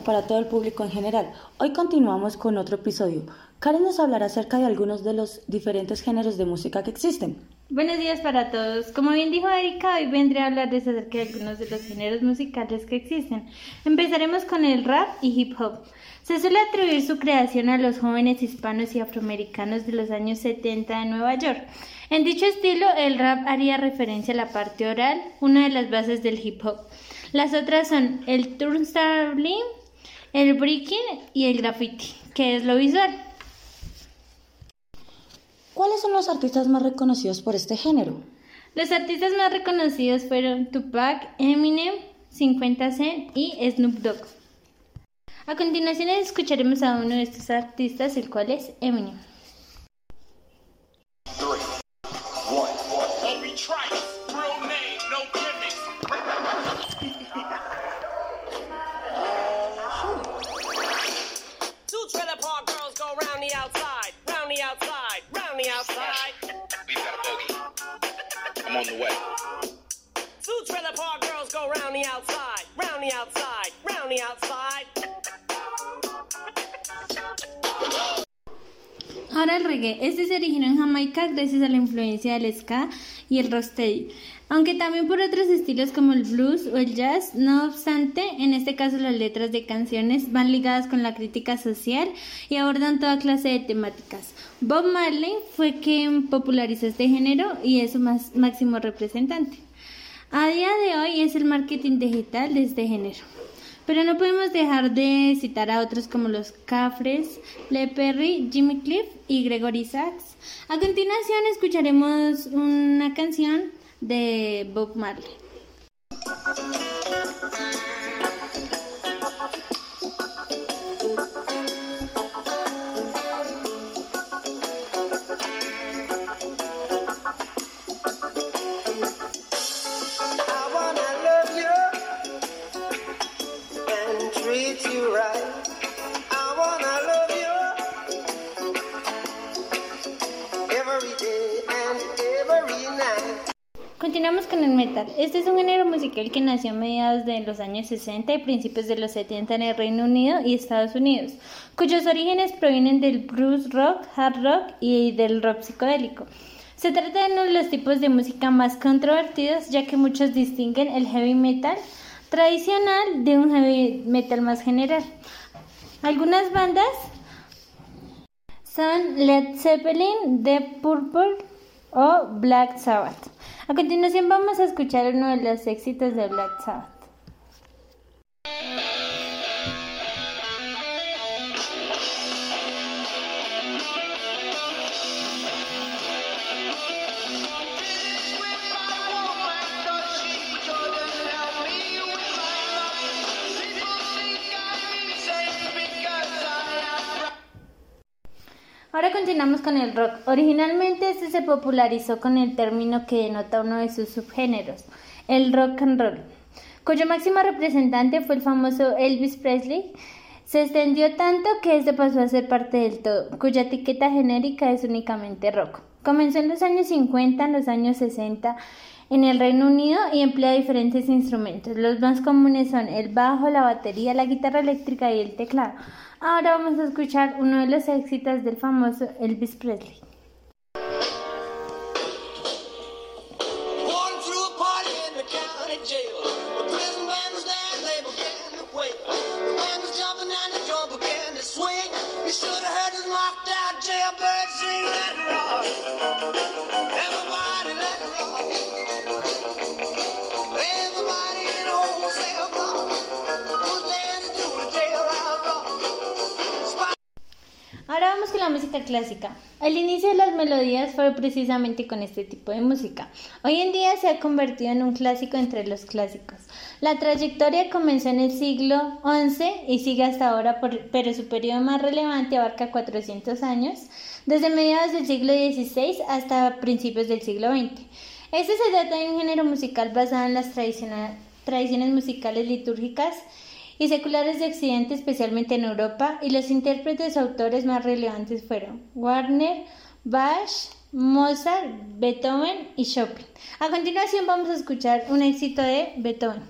para todo el público en general. Hoy continuamos con otro episodio. Karen nos hablará acerca de algunos de los diferentes géneros de música que existen. Buenos días para todos. Como bien dijo Erika, hoy vendré a hablarles acerca de algunos de los géneros musicales que existen. Empezaremos con el rap y hip hop. Se suele atribuir su creación a los jóvenes hispanos y afroamericanos de los años 70 de Nueva York. En dicho estilo, el rap haría referencia a la parte oral, una de las bases del hip hop. Las otras son el turnstile, el breaking y el graffiti, que es lo visual. ¿Cuáles son los artistas más reconocidos por este género? Los artistas más reconocidos fueron Tupac, Eminem, 50 Cent y Snoop Dogg. A continuación escucharemos a uno de estos artistas, el cual es Eminem. Gracias a la influencia del ska y el rocksteady, aunque también por otros estilos como el blues o el jazz. No obstante, en este caso las letras de canciones van ligadas con la crítica social y abordan toda clase de temáticas. Bob Marley fue quien popularizó este género y es su más máximo representante. A día de hoy es el marketing digital de este género. Pero no podemos dejar de citar a otros como los Cafres, Le Perry, Jimmy Cliff y Gregory Sachs. A continuación escucharemos una canción de Bob Marley. Continuamos con el metal. Este es un género musical que nació a mediados de los años 60 y principios de los 70 en el Reino Unido y Estados Unidos, cuyos orígenes provienen del blues rock, hard rock y del rock psicodélico. Se trata de uno de los tipos de música más controvertidos, ya que muchos distinguen el heavy metal tradicional de un heavy metal más general. Algunas bandas son Led Zeppelin, Deep Purple Black Sabbath. A continuación vamos a escuchar uno de los éxitos de Black Sabbath. Con el rock. Originalmente este se popularizó con el término que denota uno de sus subgéneros, el rock and roll, cuyo máximo representante fue el famoso Elvis Presley. Se extendió tanto que este pasó a ser parte del todo, cuya etiqueta genérica es únicamente rock. Comenzó en los años 50, en los años 60 en el Reino Unido y emplea diferentes instrumentos. Los más comunes son el bajo, la batería, la guitarra eléctrica y el teclado. Ahora vamos a escuchar uno de los éxitos del famoso Elvis Presley. La música clásica. El inicio de las melodías fue precisamente con este tipo de música. Hoy en día se ha convertido en un clásico entre los clásicos. La trayectoria comenzó en el siglo XI y sigue hasta ahora, pero su periodo más relevante abarca 400 años, desde mediados del siglo XVI hasta principios del siglo XX. Este se trata de un género musical basado en las tradiciones musicales litúrgicas y seculares de Occidente, especialmente en Europa, y los intérpretes autores más relevantes fueron Warner, Bach, Mozart, Beethoven y Chopin. A continuación vamos a escuchar un éxito de Beethoven.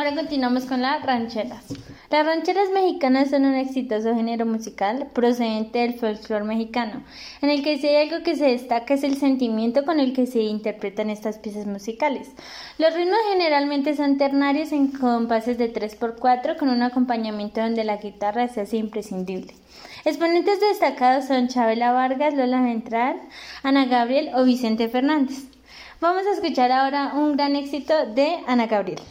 Ahora continuamos con las rancheras. Las rancheras mexicanas son un exitoso género musical procedente del folclore mexicano, en el que si hay algo que se destaca es el sentimiento con el que se interpretan estas piezas musicales. Los ritmos generalmente son ternarios en compases de 3x4 con un acompañamiento donde la guitarra se hace imprescindible. Exponentes destacados son Chabela Vargas, Lola Ventral, Ana Gabriel o Vicente Fernández. Vamos a escuchar ahora un gran éxito de Ana Gabriel.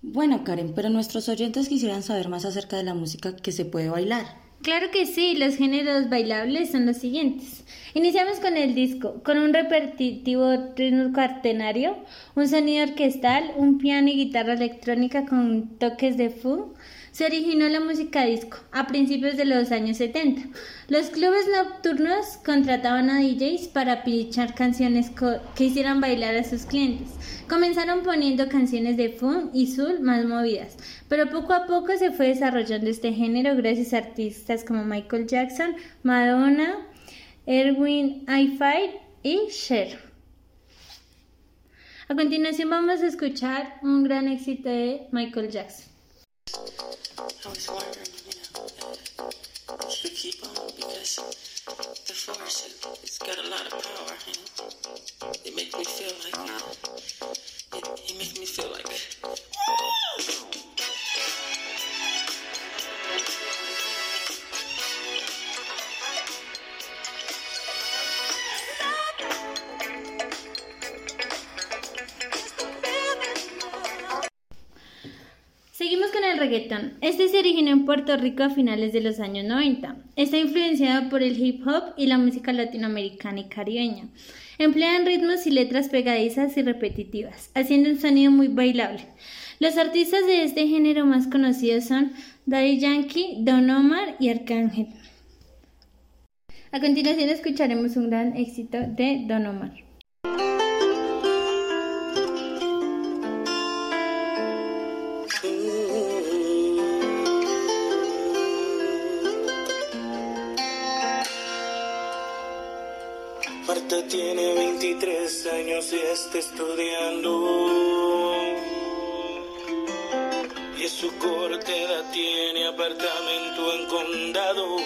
Bueno, Karen, pero nuestros oyentes quisieran saber más acerca de la música que se puede bailar. Claro que sí, los géneros bailables son los siguientes. Iniciamos con el disco, con un repetitivo ritmo cuartenario, un sonido orquestal, un piano y guitarra electrónica con toques de funk, se originó la música disco a principios de los años 70. Los clubes nocturnos contrataban a DJs para pichar canciones que hicieran bailar a sus clientes. Comenzaron poniendo canciones de funk y soul más movidas, pero poco a poco se fue desarrollando este género gracias a artistas como Michael Jackson, Madonna, Erwin Ifai y Cher. A continuación vamos a escuchar un gran éxito de Michael Jackson. I was wondering, you know, uh, if you keep on because the force, it, it's got a lot of power, you know. It makes me feel like, you know, it, it makes me feel like, reggaeton. Este se originó en Puerto Rico a finales de los años 90. Está influenciado por el hip hop y la música latinoamericana y caribeña. Emplean ritmos y letras pegadizas y repetitivas, haciendo un sonido muy bailable. Los artistas de este género más conocidos son Daddy Yankee, Don Omar y Arcángel. A continuación escucharemos un gran éxito de Don Omar. Tiene 23 años y está estudiando. Y su corte edad tiene apartamento en condado.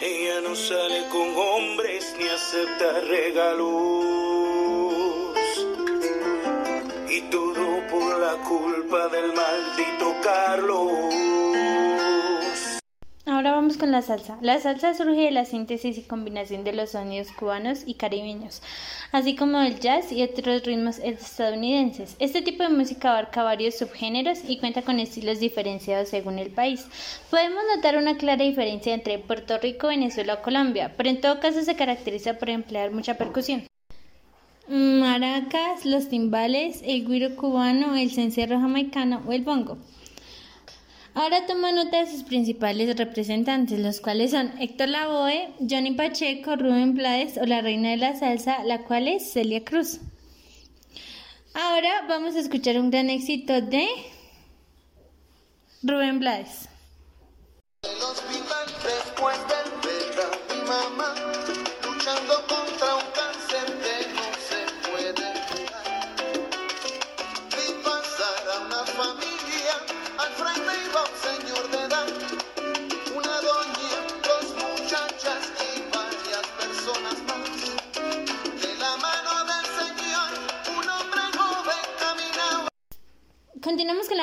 Ella no sale con hombres ni acepta regalos. Y todo por la culpa del maldito Carlos. Ahora vamos con la salsa. La salsa surge de la síntesis y combinación de los sonidos cubanos y caribeños, así como del jazz y otros ritmos estadounidenses. Este tipo de música abarca varios subgéneros y cuenta con estilos diferenciados según el país. Podemos notar una clara diferencia entre Puerto Rico, Venezuela o Colombia, pero en todo caso se caracteriza por emplear mucha percusión. Maracas, los timbales, el guiro cubano, el cencerro jamaicano o el bongo. Ahora toma nota de sus principales representantes, los cuales son Héctor Lavoe, Johnny Pacheco, Rubén Blades o la reina de la salsa, la cual es Celia Cruz. Ahora vamos a escuchar un gran éxito de Rubén Blades.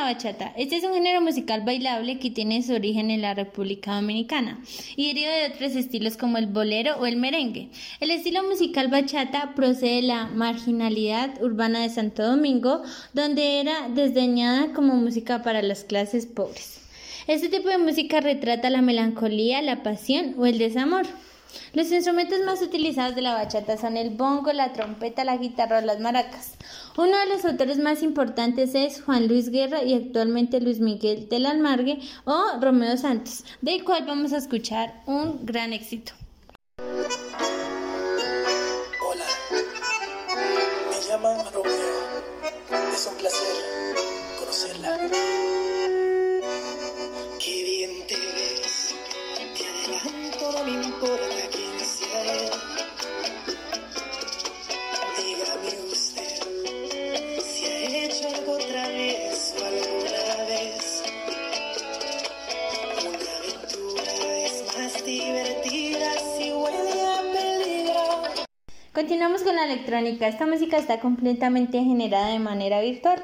Bachata. Este es un género musical bailable que tiene su origen en la República Dominicana y herido de otros estilos como el bolero o el merengue. El estilo musical bachata procede de la marginalidad urbana de Santo Domingo, donde era desdeñada como música para las clases pobres. Este tipo de música retrata la melancolía, la pasión o el desamor. Los instrumentos más utilizados de la bachata son el bongo, la trompeta, la guitarra o las maracas. Uno de los autores más importantes es Juan Luis Guerra y actualmente Luis Miguel del Almargue o Romeo Santos, del cual vamos a escuchar un gran éxito. Hola, me llaman Romeo. Es un placer conocerla. Qué bien te ves, te adelanto, no me electrónica. Esta música está completamente generada de manera virtual,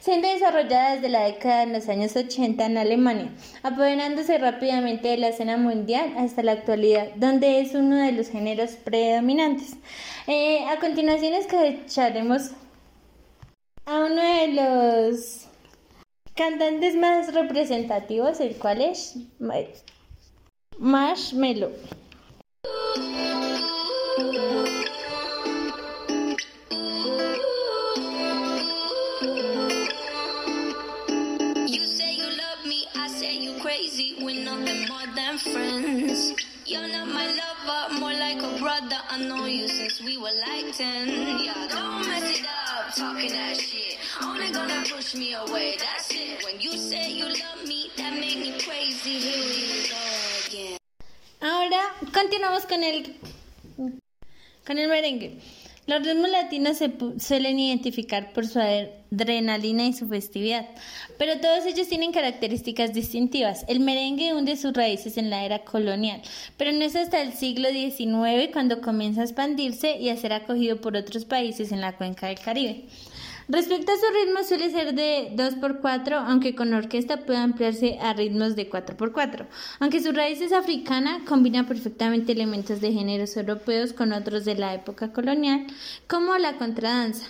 siendo desarrollada desde la década de los años 80 en Alemania, apoderándose rápidamente de la escena mundial hasta la actualidad, donde es uno de los géneros predominantes. Eh, a continuación escucharemos a uno de los cantantes más representativos, el cual es Marshmello. Friends. You're not my lover, more like a brother. I know you since we were like 10. Yeah, don't mess it up, talking that shit. Only gonna push me away, that's it. When you say you love me, that make me crazy. Here we go again. Ahora continuamos con el con el merengue. Los ritmos latinos se suelen identificar por su adrenalina y su festividad, pero todos ellos tienen características distintivas. El merengue hunde sus raíces en la era colonial, pero no es hasta el siglo XIX cuando comienza a expandirse y a ser acogido por otros países en la cuenca del Caribe. Respecto a su ritmo suele ser de 2x4, aunque con orquesta puede ampliarse a ritmos de 4x4. Aunque su raíz es africana, combina perfectamente elementos de géneros europeos con otros de la época colonial, como la contradanza.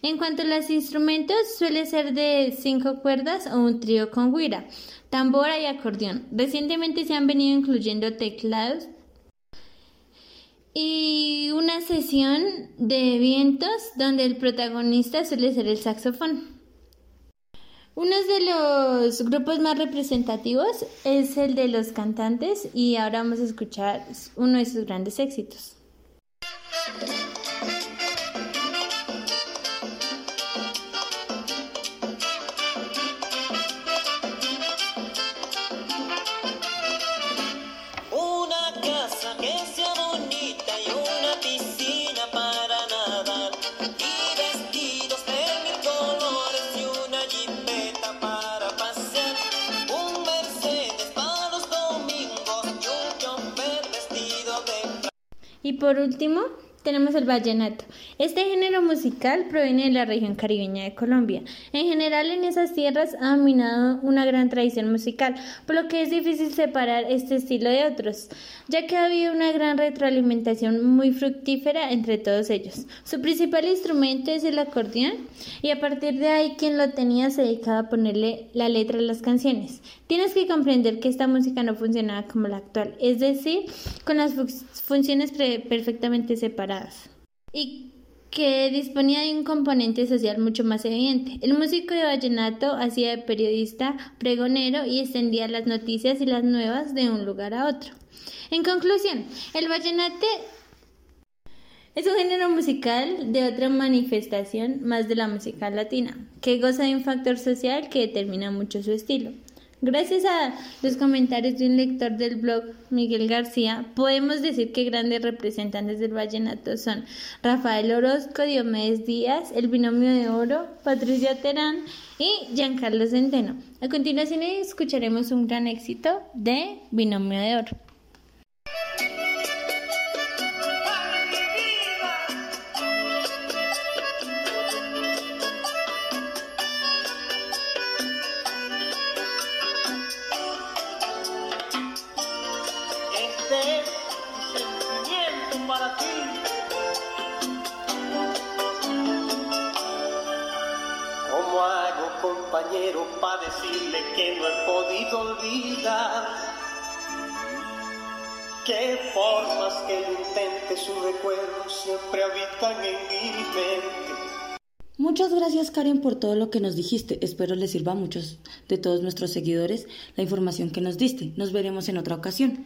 En cuanto a los instrumentos, suele ser de 5 cuerdas o un trío con guira, tambora y acordeón. Recientemente se han venido incluyendo teclados, y sesión de vientos donde el protagonista suele ser el saxofón. Uno de los grupos más representativos es el de los cantantes y ahora vamos a escuchar uno de sus grandes éxitos. Por último, tenemos el vallenato. Este género musical proviene de la región caribeña de Colombia. En general, en esas tierras ha dominado una gran tradición musical, por lo que es difícil separar este estilo de otros, ya que ha habido una gran retroalimentación muy fructífera entre todos ellos. Su principal instrumento es el acordeón, y a partir de ahí quien lo tenía se dedicaba a ponerle la letra a las canciones. Tienes que comprender que esta música no funcionaba como la actual, es decir, con las fu- funciones perfectamente separadas y que disponía de un componente social mucho más evidente. El músico de vallenato hacía de periodista, pregonero y extendía las noticias y las nuevas de un lugar a otro. En conclusión, el vallenato es un género musical de otra manifestación más de la música latina, que goza de un factor social que determina mucho su estilo. Gracias a los comentarios de un lector del blog, Miguel García, podemos decir que grandes representantes del vallenato son Rafael Orozco, Diomedes Díaz, El Binomio de Oro, Patricia Terán y Giancarlo Centeno. A continuación escucharemos un gran éxito de Binomio de Oro. Recuerdos siempre habitan en mi mente. Muchas gracias Karen por todo lo que nos dijiste. Espero les sirva a muchos de todos nuestros seguidores la información que nos diste. Nos veremos en otra ocasión.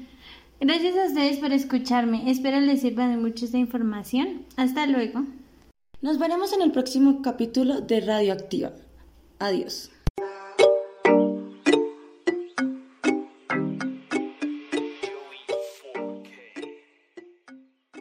Gracias a ustedes por escucharme. Espero les sirva de mucho esta información. Hasta luego. Nos veremos en el próximo capítulo de Radioactiva. Adiós.